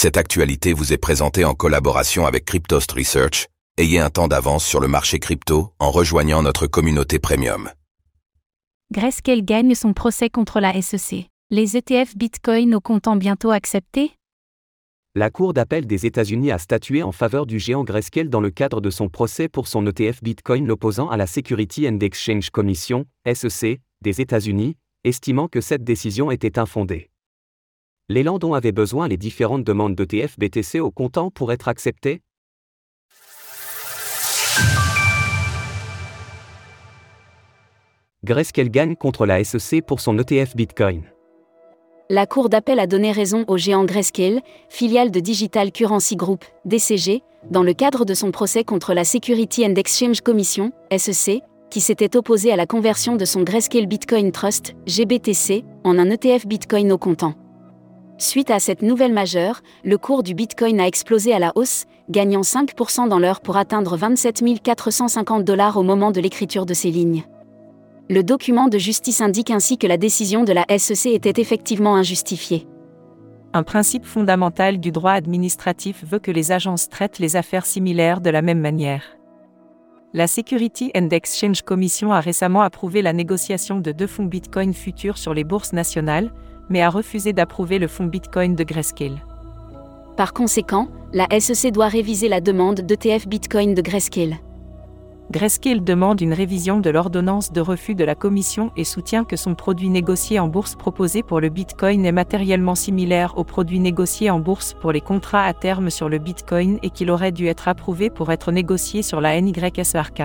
Cette actualité vous est présentée en collaboration avec Cryptost Research. Ayez un temps d'avance sur le marché crypto en rejoignant notre communauté premium. Grayscale gagne son procès contre la SEC. Les ETF Bitcoin au comptant bientôt acceptés La Cour d'appel des États-Unis a statué en faveur du géant Grayscale dans le cadre de son procès pour son ETF Bitcoin l'opposant à la Security and Exchange Commission, SEC, des États-Unis, estimant que cette décision était infondée. L'élan dont avaient besoin les différentes demandes d'ETF BTC au comptant pour être acceptées Grayscale gagne contre la SEC pour son ETF Bitcoin. La Cour d'appel a donné raison au géant Grayscale, filiale de Digital Currency Group, DCG, dans le cadre de son procès contre la Security and Exchange Commission, SEC, qui s'était opposé à la conversion de son Grayscale Bitcoin Trust, GBTC, en un ETF Bitcoin au comptant. Suite à cette nouvelle majeure, le cours du Bitcoin a explosé à la hausse, gagnant 5% dans l'heure pour atteindre 27 450 dollars au moment de l'écriture de ces lignes. Le document de justice indique ainsi que la décision de la SEC était effectivement injustifiée. Un principe fondamental du droit administratif veut que les agences traitent les affaires similaires de la même manière. La Security and Exchange Commission a récemment approuvé la négociation de deux fonds Bitcoin futurs sur les bourses nationales, mais a refusé d'approuver le fonds Bitcoin de Grayscale. Par conséquent, la SEC doit réviser la demande d'ETF Bitcoin de Grayscale. Grayscale demande une révision de l'ordonnance de refus de la Commission et soutient que son produit négocié en bourse proposé pour le Bitcoin est matériellement similaire au produit négocié en bourse pour les contrats à terme sur le Bitcoin et qu'il aurait dû être approuvé pour être négocié sur la NYSRK.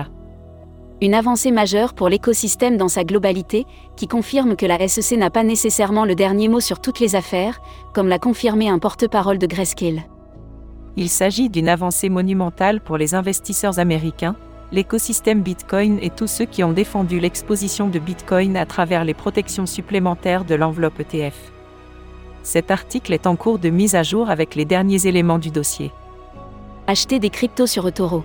Une avancée majeure pour l'écosystème dans sa globalité, qui confirme que la SEC n'a pas nécessairement le dernier mot sur toutes les affaires, comme l'a confirmé un porte-parole de Grayscale. Il s'agit d'une avancée monumentale pour les investisseurs américains, l'écosystème Bitcoin et tous ceux qui ont défendu l'exposition de Bitcoin à travers les protections supplémentaires de l'enveloppe ETF. Cet article est en cours de mise à jour avec les derniers éléments du dossier. Acheter des cryptos sur eToro.